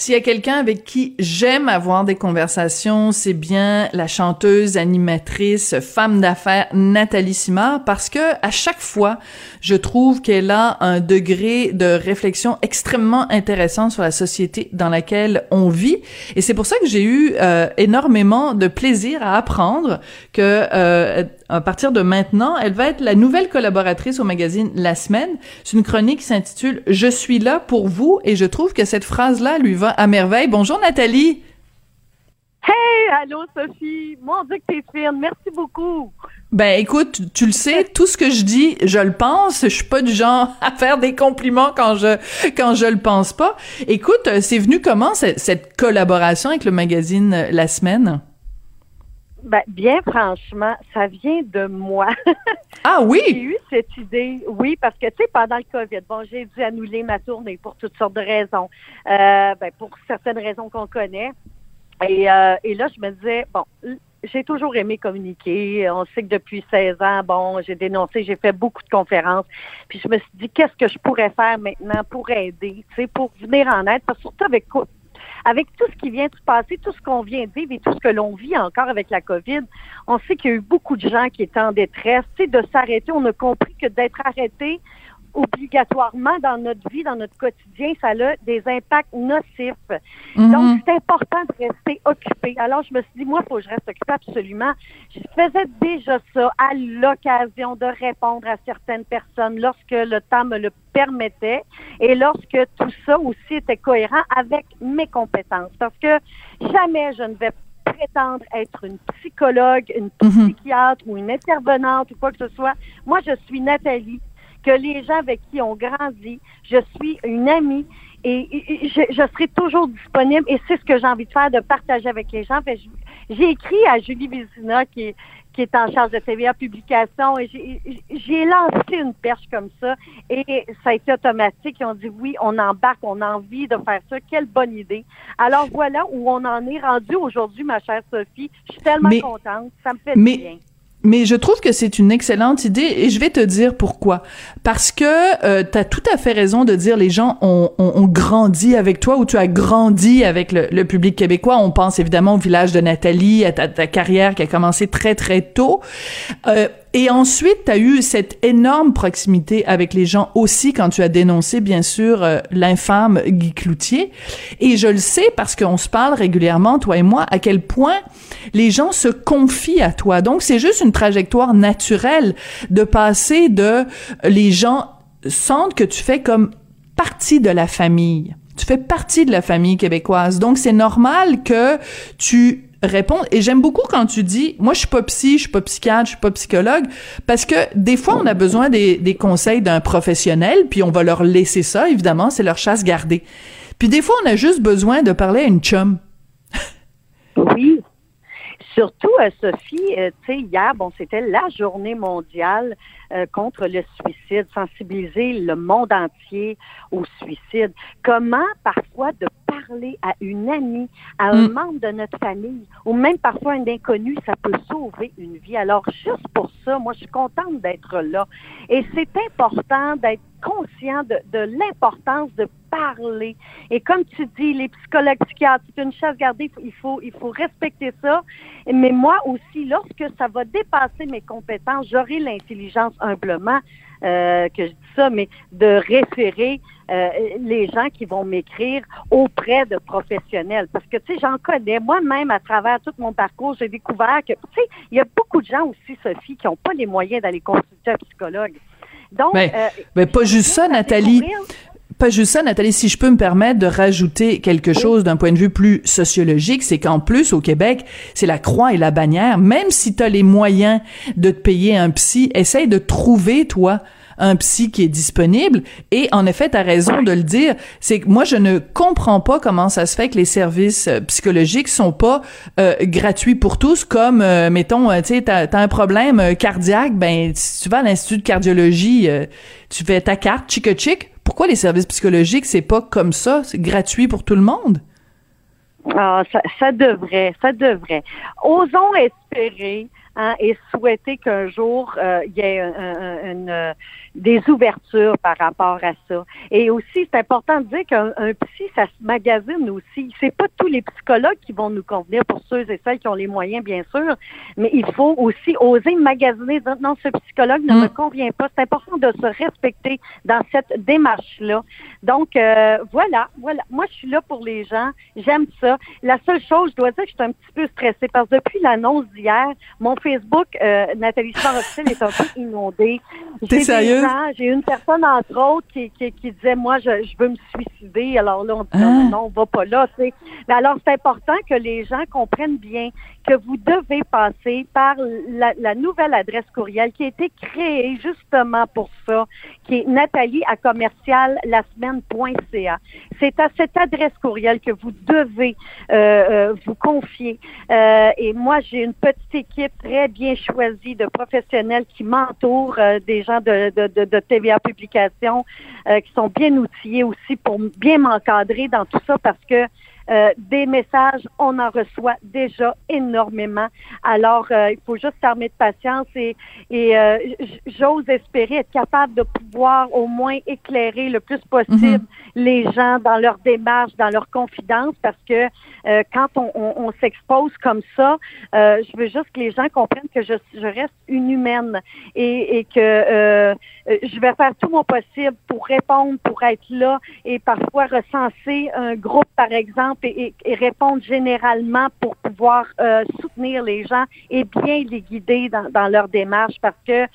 S'il y a quelqu'un avec qui j'aime avoir des conversations, c'est bien la chanteuse, animatrice, femme d'affaires Nathalie Simard parce que à chaque fois, je trouve qu'elle a un degré de réflexion extrêmement intéressant sur la société dans laquelle on vit et c'est pour ça que j'ai eu euh, énormément de plaisir à apprendre que euh, à partir de maintenant, elle va être la nouvelle collaboratrice au magazine La Semaine. C'est une chronique qui s'intitule Je suis là pour vous et je trouve que cette phrase-là lui va à merveille. Bonjour Nathalie. Hey, allô Sophie. Mon Dieu que t'es fine. Merci beaucoup. Ben écoute, tu, le sais, tout ce que je dis, je le pense. Je suis pas du genre à faire des compliments quand je quand je le pense pas. Écoute, c'est venu comment cette collaboration avec le magazine La Semaine? Ben, bien franchement, ça vient de moi. Ah oui? j'ai eu cette idée, oui, parce que, tu sais, pendant le COVID, bon, j'ai dû annuler ma tournée pour toutes sortes de raisons, euh, ben, pour certaines raisons qu'on connaît. Et, euh, et là, je me disais, bon, j'ai toujours aimé communiquer. On sait que depuis 16 ans, bon, j'ai dénoncé, j'ai fait beaucoup de conférences. Puis je me suis dit, qu'est-ce que je pourrais faire maintenant pour aider, tu sais, pour venir en aide, parce que surtout avec avec tout ce qui vient de se passer, tout ce qu'on vient de vivre et tout ce que l'on vit encore avec la COVID, on sait qu'il y a eu beaucoup de gens qui étaient en détresse. Tu sais, de s'arrêter, on a compris que d'être arrêté, obligatoirement dans notre vie, dans notre quotidien, ça a des impacts nocifs. Mhm. Donc, c'est important de rester occupé. Alors, je me suis dit, moi, il faut que je reste occupé absolument. Je faisais déjà ça à l'occasion de répondre à certaines personnes lorsque le temps me le permettait et lorsque tout ça aussi était cohérent avec mes compétences. Parce que jamais je ne vais prétendre être une psychologue, une Mhm. psychiatre ou une intervenante ou quoi que ce soit. Moi, je suis Nathalie que les gens avec qui on grandit, je suis une amie et, et- et je, je serai toujours disponible et c'est ce que j'ai envie de faire, de partager avec les gens. J'ai écrit à Julie Vézina qui est, qui est en charge de TVA Publication et j'ai- j'ai lancé une perche comme ça et ça a été automatique. Ils ont dit oui, on embarque, on a envie de faire ça. Quelle bonne idée. Alors voilà où on en est rendu aujourd'hui, ma chère Sophie. Je suis tellement Mais- contente. Ça me fait mais- du bien. Mais je trouve que c'est une excellente idée et je vais te dire pourquoi. Parce que euh, tu as tout à fait raison de dire les gens ont, ont, grandi avec toi ou tu as grandi avec le, public québécois. On pense évidemment au village de Nathalie, à ta, ta carrière qui a commencé très très tôt. Euh, et ensuite, tu as eu cette énorme proximité avec les gens aussi quand tu as dénoncé, bien sûr, euh, l'infâme Guy Cloutier. Et je le sais parce qu'on se parle régulièrement, toi et moi, à quel point les gens se confient à toi. Donc, c'est juste une trajectoire naturelle de passer de les gens sentent que tu fais comme partie de la famille. Tu fais partie de la famille québécoise. Donc, c'est normal que tu réponds. Et j'aime beaucoup quand tu dis, moi, je suis pas psy, je suis pas psychiatre, je suis pas psychologue, parce que des fois, on a besoin des, des conseils d'un professionnel, puis on va leur laisser ça, évidemment, c'est leur chasse gardée. Puis des fois, on a juste besoin de parler à une chum. Oui. Surtout, euh, Sophie, euh, tu sais, hier, bon, c'était la journée mondiale euh, contre le suicide, sensibiliser le monde entier au suicide. Comment, parfois, de parler à une amie, à un Mm. membre de notre famille, ou même parfois un inconnu, ça peut sauver une vie. Alors, juste pour ça, moi, je suis contente d'être là. Et c'est important d'être conscient de, de l'importance de parler. Et comme tu dis, les psychologues psychiatres, c'est une chasse gardée, il faut, il faut respecter ça. Mais moi aussi, lorsque ça va dépasser mes compétences, j'aurai l'intelligence humblement, euh, que je dis ça, mais de référer euh, les gens qui vont m'écrire auprès de professionnels. Parce que, tu sais, j'en connais. Moi-même, à travers tout mon parcours, j'ai découvert que, tu sais, il y a beaucoup de gens aussi, Sophie, qui n'ont pas les moyens d'aller consulter un psychologue. Donc, Ben, euh, ben, pas juste ça, Nathalie. Pas juste ça, Nathalie, si je peux me permettre de rajouter quelque chose d'un point de vue plus sociologique, c'est qu'en plus, au Québec, c'est la croix et la bannière. Même si tu as les moyens de te payer un psy, essaye de trouver, toi, un psy qui est disponible. Et en effet, tu as raison de le dire, c'est que moi, je ne comprends pas comment ça se fait que les services euh, psychologiques sont pas euh, gratuits pour tous, comme, euh, mettons, euh, tu sais, t'as as un problème euh, cardiaque, ben, si tu vas à l'Institut de cardiologie, euh, tu fais ta carte, chic chic. Pourquoi les services psychologiques, c'est pas comme ça, c'est gratuit pour tout le monde? Ah, ça, ça devrait, ça devrait. Osons espérer hein, et souhaiter qu'un jour euh, il y ait un- un- une, des ouvertures par rapport à ça. Et aussi, c'est important de dire qu'un psy, ça se magasine aussi. C'est pas tous les psychologues qui vont nous convenir pour ceux et celles qui ont les moyens, bien sûr, mais il faut aussi oser magasiner, dire non, ce psychologue ne me mm. convient pas. C'est important de se respecter dans cette démarche-là. Donc, euh, voilà, voilà. Moi, je suis là pour les gens. J'aime ça. La seule chose, je dois dire que je suis un petit peu stressée parce que depuis l'annonce d'hier, mon Facebook, euh, Nathalie Sport est un peu inondé. T'es sérieuse? J'ai une personne, entre autres, qui, qui, qui disait, moi, je, je, veux me suicider. Alors là, on dit, non, hein? non, on va pas là, tu sais. Mais alors, c'est important que les gens comprennent bien que vous devez passer par la, la, nouvelle adresse courriel qui a été créée justement pour ça, qui est Nathalie à commercial la semaine.ca. C'est à cette adresse courriel que vous devez euh, euh, vous confier. Euh, et moi, j'ai une petite équipe très bien choisie de professionnels qui m'entourent, euh, des gens de, de, de, de TVA Publication, euh, qui sont bien outillés aussi pour bien m'encadrer dans tout ça parce que euh, des messages, on en reçoit déjà énormément. Alors, euh, il faut juste s'armer de patience et, et euh, j'ose espérer être capable de pouvoir au moins éclairer le plus possible mhm. les gens dans leur démarche, dans leur confidence, parce que quand on, on, s'expose comme ça, je veux juste que les gens comprennent que je, je reste une humaine et, et que je vais faire tout mon possible pour répondre, pour être là et parfois recenser un groupe, par exemple, et, répondre généralement pour pouvoir euh, soutenir les gens et bien les guider dans, dans leur démarche parce que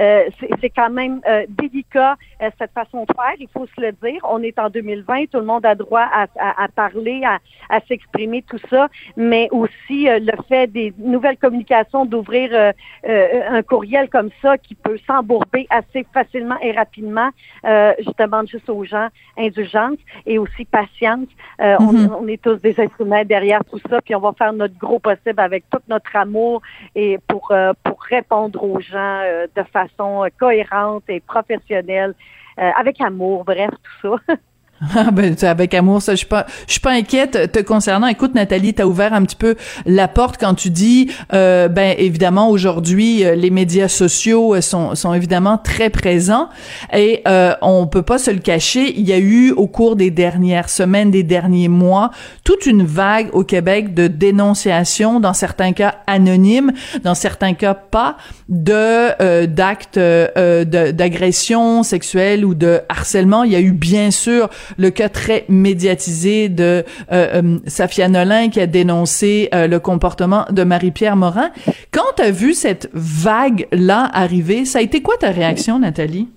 euh, c'est quand même euh, délicat cette façon de faire, il faut se le dire. On est en 2020, tout le monde a droit à, à, parler, à, à s'exprimer, tout ça, mais aussi le fait des nouvelles communications, d'ouvrir un courriel comme ça qui peut s'embourber assez facilement et rapidement. je demande juste aux gens indulgence et aussi patience. on, mm-hmm. on est tous des instruments derrière tout ça, puis on va faire notre gros possible avec tout notre amour et pour, euh, pour répondre aux gens euh, de façon cohérente et professionnelle, euh, avec amour, bref, tout ça. Ah ben avec amour ça je suis pas je suis pas inquiète. Te concernant écoute Nathalie t'as ouvert un petit peu la porte quand tu dis euh, ben évidemment aujourd'hui euh, les médias sociaux euh, sont sont évidemment très présents. Et euh, on peut pas se le cacher il y a eu au cours des dernières semaines des derniers mois toute une vague au Québec de dénonciations dans certains cas anonymes dans certains cas pas de euh, d'actes euh, d'agression sexuelle ou de harcèlement. Il y a eu bien sûr le cas très médiatisé de euh, euh Safia Nolin qui a dénoncé euh, le comportement de Marie-Pierre Morin. Quand tu as vu cette vague-là arriver, ça a été quoi ta réaction, Nathalie?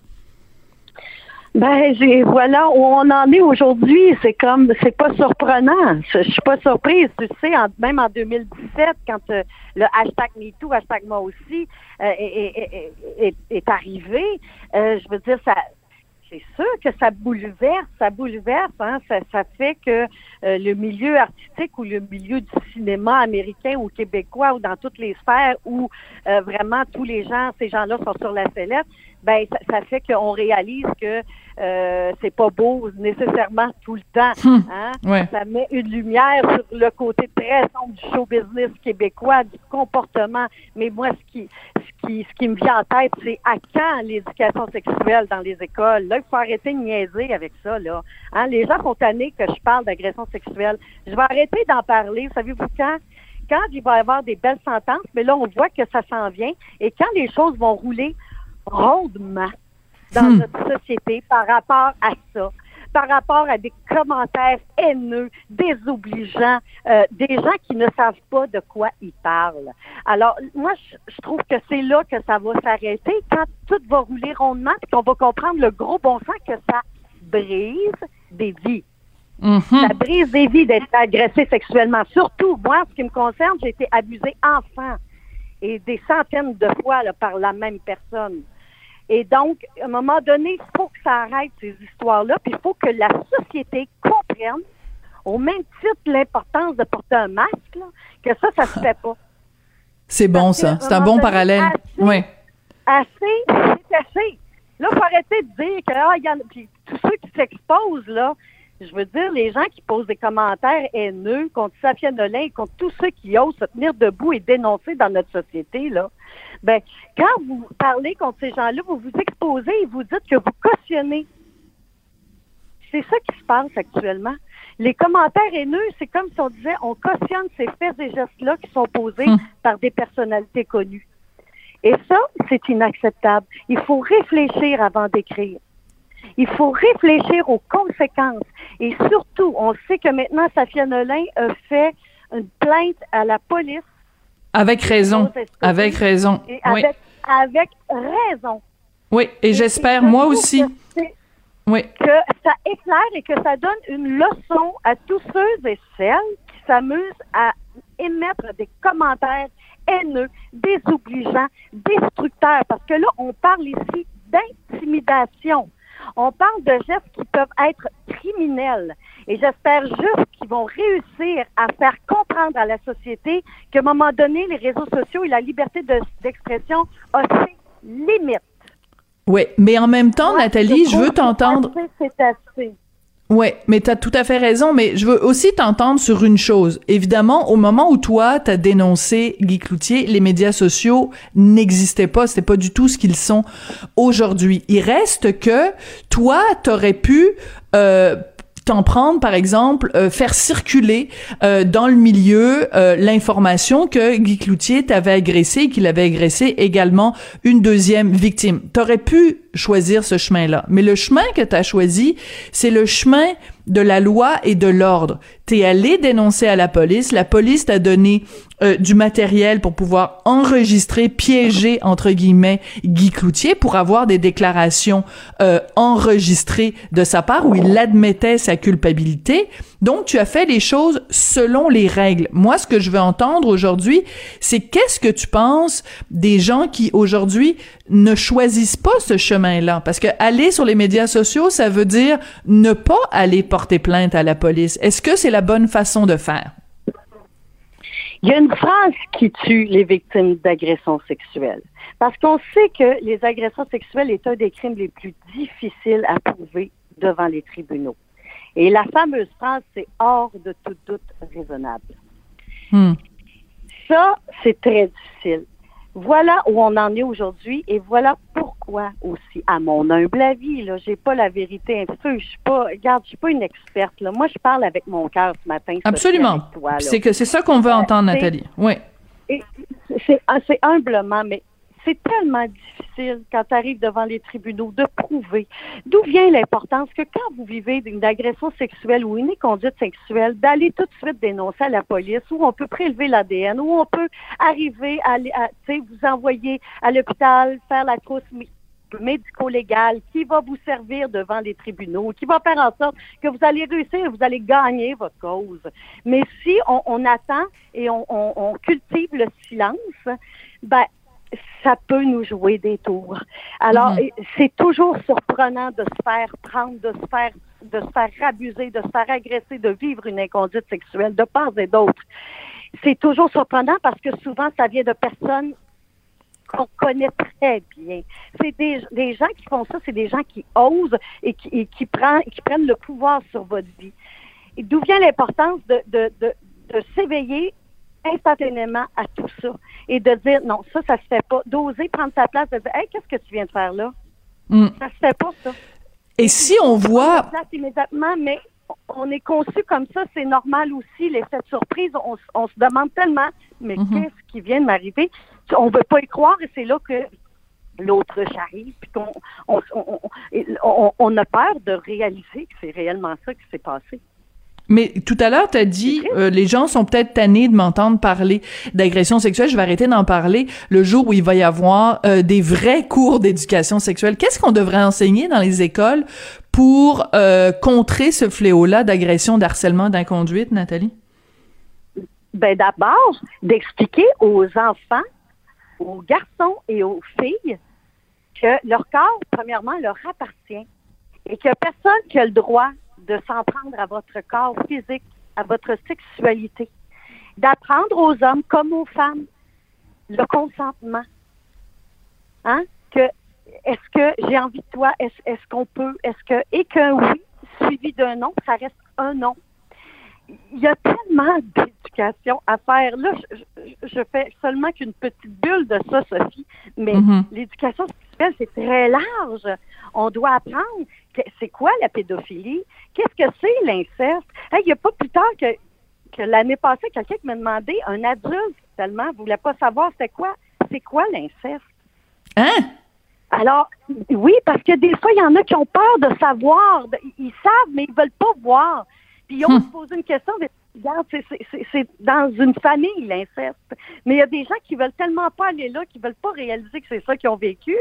Ben, j'ai, voilà où on en est aujourd'hui. C'est comme, c'est pas surprenant. Je, suis pas surprise. Tu sais, même en 2017, quand euh, le hashtag MeToo, hashtag moi aussi, est, est, est, arrivé, je veux dire, ça, c'est sûr que ça bouleverse, ça bouleverse, hein, ça, ça fait que euh, le milieu artistique ou le milieu du cinéma américain ou québécois ou dans toutes les sphères où euh, vraiment tous les gens, ces gens-là sont sur la sellette, ben ça, ça fait qu'on réalise que euh, c'est pas beau nécessairement tout le temps. Hum, hein? Ça met une lumière sur le côté très sombre du show business québécois, du comportement. Mais moi, ce qui, ce qui, ce qui me vient en tête, c'est à quand l'éducation sexuelle dans les écoles? Là, il faut arrêter de niaiser avec ça, là. Hein? Les gens sont tannés que je parle d'agression sexuelle. Je vais arrêter d'en parler. Savez-vous quand? Quand il va y avoir des belles sentences, mais là, on voit que ça s'en vient. Et quand les choses vont rouler rondement, dans hmm. notre société par rapport à ça par rapport à des commentaires haineux, désobligeants, euh, des gens qui ne savent pas de quoi ils parlent. Alors, moi, je, trouve que c'est là que ça va s'arrêter quand tout va rouler rondement et qu'on va comprendre le gros bon sens que ça brise des vies. Mm-hmm. Ça brise des vies d'être agressé sexuellement. Surtout, moi, ce qui me concerne, j'ai été abusée enfant et des centaines de fois là, par la même personne. Et donc, à un moment donné, il faut que ça arrête ces histoires-là, puis il faut que la société comprenne, au même titre l'importance de porter un masque, là, que ça, ça se fait pas. C'est bon, ça. C'est un bon parallèle. oui. Assez, c'est assez. Là, il faut arrêter de dire que, ah, y en, puis tous ceux qui s'exposent, là, Je veux dire, les gens qui posent des commentaires haineux contre Safia Nolin, contre tous ceux qui osent se tenir debout et dénoncer dans notre société, là, ben, quand vous parlez contre ces gens-là, vous vous exposez et vous dites que vous cautionnez. C'est ça qui se passe actuellement. Les commentaires haineux, c'est comme si on disait on cautionne ces faits et gestes-là qui sont posés hum. par des personnalités connues. Et ça, c'est inacceptable. Il faut réfléchir avant d'écrire. Il faut réfléchir aux conséquences. Et surtout, on sait que maintenant, Safia Nolin a fait une plainte à la police. Avec raison. Avec raison. oui. avec raison. Oui, et, j'espère, moi aussi. oui. Que ça éclaire et que ça donne une leçon à tous ceux et celles qui s'amusent à émettre des commentaires haineux, désobligeants, destructeurs. Parce que là, on parle ici d'intimidation. On parle de gestes qui peuvent être criminels. Et j'espère juste qu'ils vont réussir à faire comprendre à la société qu'à un moment donné, les réseaux sociaux et la liberté d'expression ont ses limites. Oui, mais en même temps, Nathalie, je veux t'entendre. C'est assez. Ouais, mais tu as tout à fait raison, mais je veux aussi t'entendre sur une chose. Évidemment, au moment où toi, tu as dénoncé Guy Cloutier, les médias sociaux n'existaient pas, c'était pas du tout ce qu'ils sont aujourd'hui. Il reste que toi, t'aurais pu euh, t'en prendre, par exemple, euh, faire circuler euh, dans le milieu l'information que Guy Cloutier t'avait agressé, qu'il avait agressé également une deuxième victime. T'aurais pu choisir ce chemin-là, mais le chemin que t'as choisi, c'est le chemin de la loi et de l'ordre. T'es allé dénoncer à la police, la police t'a donné euh, du matériel pour pouvoir enregistrer, piéger entre guillemets Guy Cloutier pour avoir des déclarations euh, enregistrées de sa part où il admettait sa culpabilité. Donc tu as fait les choses selon les règles. Moi, ce que je veux entendre aujourd'hui, c'est qu'est-ce que tu penses des gens qui aujourd'hui ne choisissent pas ce chemin-là parce que aller sur les médias sociaux, ça veut dire ne pas aller porter plainte à la police. Est-ce que c'est la bonne façon de faire? Il y a une phrase qui tue les victimes d'agressions sexuelles. Parce qu'on sait que les agressions sexuelles est un des crimes les plus difficiles à prouver devant les tribunaux. Et la fameuse phrase, c'est hors de tout doute raisonnable. Hmm. Ça, c'est très difficile. Voilà où on en est aujourd'hui et voilà pourquoi aussi, à mon humble avis, là, j'ai pas la vérité je suis pas, regarde, je suis pas une experte, là. Moi, je parle avec mon cœur ce matin. Absolument. C'est que c'est ça qu'on veut entendre, Nathalie. Oui. C'est humblement, mais c'est tellement difficile quand tu arrives devant les tribunaux de prouver. D'où vient l'importance que quand vous vivez d'une agression sexuelle ou une conduite sexuelle, d'aller tout de suite dénoncer à la police, où on peut prélever l'ADN, où on peut arriver à, vous envoyer à l'hôpital, faire la trousse médico-légale qui va vous servir devant les tribunaux, qui va faire en sorte que vous allez réussir, vous allez gagner votre cause. Mais si on, attend et on, on, cultive le silence, ben ça peut nous jouer des tours. Alors, mhm. c'est toujours surprenant de se faire prendre, de se faire de se faire abuser, de se faire agresser, de vivre une inconduite sexuelle de part et d'autre. C'est toujours surprenant parce que souvent, ça vient de personnes qu'on connaît très bien. C'est des, des, gens qui font ça, c'est des gens qui osent et qui, et qui, prennent, qui prennent le pouvoir sur votre vie. D'où vient l'importance de, de, de, de s'éveiller instantanément à tout ça et de dire non, ça, ça se fait pas. D'oser prendre sa place, de dire Hey, qu'est-ce que tu viens de faire là? Mm. Ça se fait pas, ça. Et si on voit. place immédiatement, mais on est conçu comme ça, c'est normal aussi. L'effet de surprise, on, se demande tellement, mais mm-hmm. qu'est-ce qui vient de m'arriver? On veut pas y croire et c'est là que l'autre arrive, puis qu'on on, on, a peur de réaliser que c'est réellement ça qui s'est passé. Mais tout à l'heure, tu as dit, euh, les gens sont peut-être tannés de m'entendre parler d'agression sexuelle. Je vais arrêter d'en parler le jour où il va y avoir euh, des vrais cours d'éducation sexuelle. Qu'est-ce qu'on devrait enseigner dans les écoles pour euh, contrer ce fléau-là d'agression, d'harcèlement, d'inconduite, Nathalie? Ben d'abord, d'expliquer aux enfants, aux garçons et aux filles que leur corps, premièrement, leur appartient et que personne qui a le droit de s'en prendre à votre corps physique, à votre sexualité, d'apprendre aux hommes comme aux femmes le consentement. Hein? Que est-ce que j'ai envie de toi? Est-ce, qu'on peut? Est-ce que et que oui, suivi d'un nom, ça reste un nom. Il y a tellement d'éducation à faire. Là, je, fais seulement qu'une petite bulle de ça, Sophie, mais mm-hmm. l'éducation sexuelle, c'est très large. On doit apprendre c'est quoi la pédophilie, qu'est-ce que c'est l'inceste? il n'y a pas plus tard que, que l'année passée, quelqu'un qui m'a demandé, un adulte tellement, voulait pas savoir c'est quoi, c'est quoi l'inceste? Hein? Alors, oui, parce que des fois, il y en a qui ont peur de savoir. Ils savent, mais ils veulent pas voir. Puis ils ont hum. posé une question, c'est dans une famille, l'inceste. Mais il y a des gens qui veulent tellement pas aller là, qui veulent pas réaliser que c'est ça qu'ils ont vécu.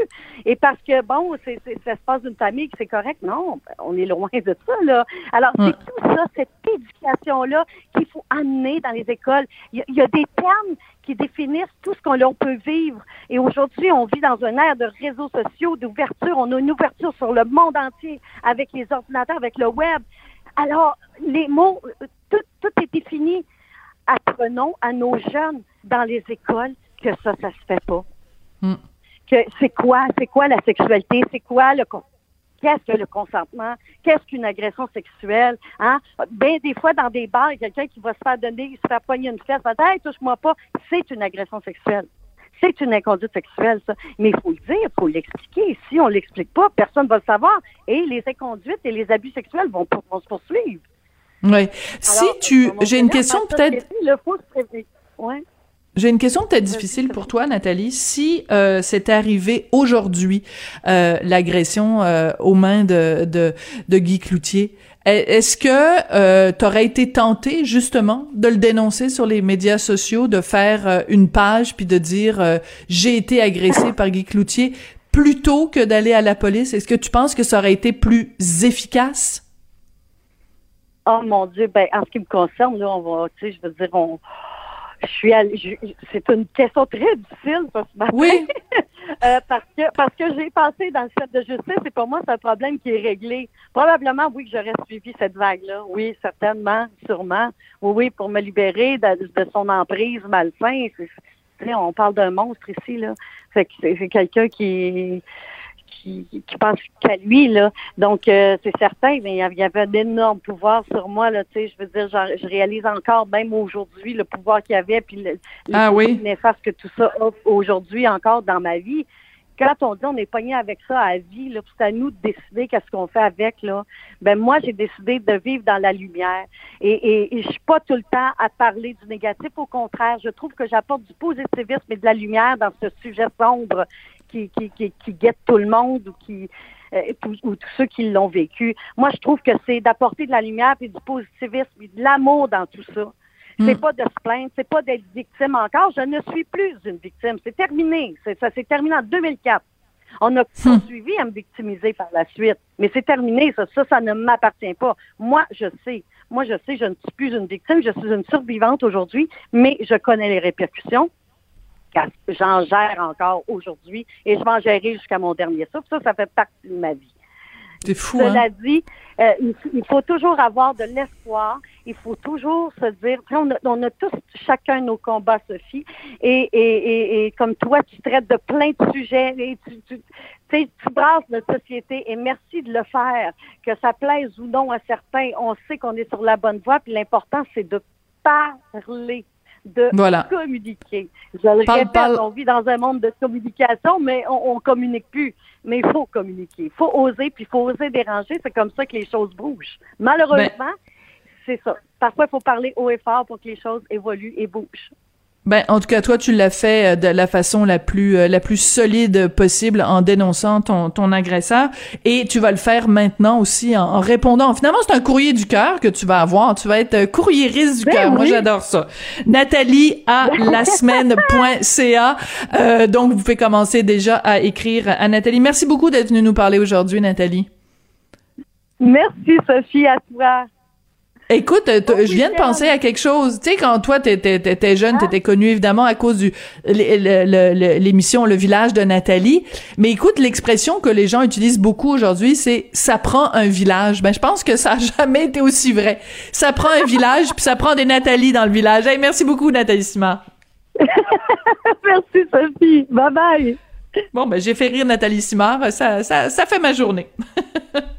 Et parce que, bon, c'est ça se passe d'une famille, que c'est correct. Non, on est loin de ça, là. Alors, c'est tout ça, cette éducation-là qu'il faut amener dans les écoles. Il y, a, des termes qui définissent tout ce qu'on peut vivre. Et aujourd'hui, on vit dans un ère de réseaux sociaux, d'ouverture. On a une ouverture sur le monde entier avec les ordinateurs, avec le web. Alors, les mots, tout, tout est défini. Apprenons à nos jeunes dans les écoles que ça, ça se fait pas. Hmm. Que c'est quoi, c'est quoi la sexualité, c'est quoi le qu'est-ce que le consentement, qu'est-ce qu'une agression sexuelle, hein? Ben, des fois, dans des bars, il y a quelqu'un qui va se faire donner, se faire poigner une fesse, va dire, hey, touche-moi pas, c'est une agression sexuelle. C'est une inconduite sexuelle, ça. Mais il faut le dire, il faut l'expliquer. Si on l'explique pas, personne ne va le savoir. Et les inconduites et les abus sexuels vont, vont se poursuivre. Oui. Si tu, j'ai une question peut-être. J'ai une question peut-être difficile pour toi, Nathalie. Si euh, c'est arrivé aujourd'hui, euh, l'agression euh, aux mains de, de, de Guy Cloutier, est-ce que euh, tu aurais été tenté justement de le dénoncer sur les médias sociaux, de faire euh, une page puis de dire euh, j'ai été agressé par Guy Cloutier plutôt que d'aller à la police? Est-ce que tu penses que ça aurait été plus efficace? Oh mon Dieu, ben en ce qui me concerne, là, on va, tu sais, je veux dire, on, je suis c'est une question très difficile ce matin. Oui. euh, parce que parce que j'ai passé dans le centre de justice et pour moi c'est un problème qui est réglé. Probablement oui que j'aurais suivi cette vague-là. Oui, certainement, sûrement. Oui, oui, pour me libérer de, de son emprise malsain. On parle d'un monstre ici là. Fait que c'est quelqu'un qui qui, pense qu'à lui là. Donc euh, c'est certain, mais il y avait un énorme pouvoir sur moi là. Tu sais, je veux dire, je réalise encore même aujourd'hui le pouvoir qu'il y avait puis le, ah, oui. néfaste que tout ça offre aujourd'hui encore dans ma vie. Quand on dit on est pogné avec ça à vie, là, c'est à nous de décider qu'est-ce qu'on fait avec là. Ben moi j'ai décidé de vivre dans la lumière et, et, et je suis pas tout le temps à parler du négatif. Au contraire, je trouve que j'apporte du positivisme et de la lumière dans ce sujet sombre qui, qui, qui, qui guettent tout le monde ou qui euh, ou, tous ceux qui l'ont vécu. Moi, je trouve que c'est d'apporter de la lumière et du positivisme et de l'amour dans tout ça. C'est hmm. pas de se plaindre, c'est pas d'être victime encore. Je ne suis plus une victime. C'est terminé. ça s'est terminé en 2004. On a hmm. poursuivi à me victimiser par la suite. Mais c'est terminé, ça. Ça, ça ne m'appartient pas. Moi, je sais. Moi, je sais, je ne suis plus une victime. Je suis une survivante aujourd'hui, mais je connais les répercussions j'en gère encore aujourd'hui et je vais en gérer jusqu'à mon dernier souffle. Ça, ça fait partie de ma vie. C'est fou, Cela hein? dit, euh, il, faut toujours avoir de l'espoir. Il faut toujours se dire, on a, on a tous chacun nos combats, Sophie. Et, et, et, comme toi, tu traites de plein de sujets et tu, tu, tu, tu brasses notre société et merci de le faire. Que ça plaise ou non à certains, on sait qu'on est sur la bonne voie. Puis l'important, c'est de parler de communiquer. Je le répète, on vit dans un monde de communication, mais on, on communique plus. Mais il faut communiquer. Il faut oser, puis il faut oser déranger. C'est comme ça que les choses bougent. Malheureusement, ben c'est ça. Parfois, il faut parler haut et fort pour que les choses évoluent et bougent. Ben, en tout cas, toi, tu l'as fait euh, de la façon la plus euh, la plus solide possible en dénonçant ton, ton agresseur, et tu vas le faire maintenant aussi en, répondant. Finalement, c'est un courrier du cœur que tu vas avoir. Tu vas être euh, courriériste du ben cœur. Moi, j'adore ça. Nathalie à la semaine.ca. Euh, donc, vous pouvez commencer déjà à écrire à Nathalie. Merci beaucoup d'être venue nous parler aujourd'hui, Nathalie. Merci, Sophie, à toi. Écoute, je viens de penser à quelque chose. Tu sais, quand toi, t'étais jeune, ah. t'étais connu évidemment à cause du l'émission le, village de Nathalie. Mais écoute, l'expression que les gens utilisent beaucoup aujourd'hui, c'est ça prend un village. Ben, je pense que ça a jamais été aussi vrai. Ça prend un village, puis ça prend des Nathalie dans le village. Hey, merci beaucoup, Nathalie Simard. merci, Sophie. Bye bye. Bon, ben, j'ai fait rire Nathalie Simard. Ça, ça, ça fait ma journée.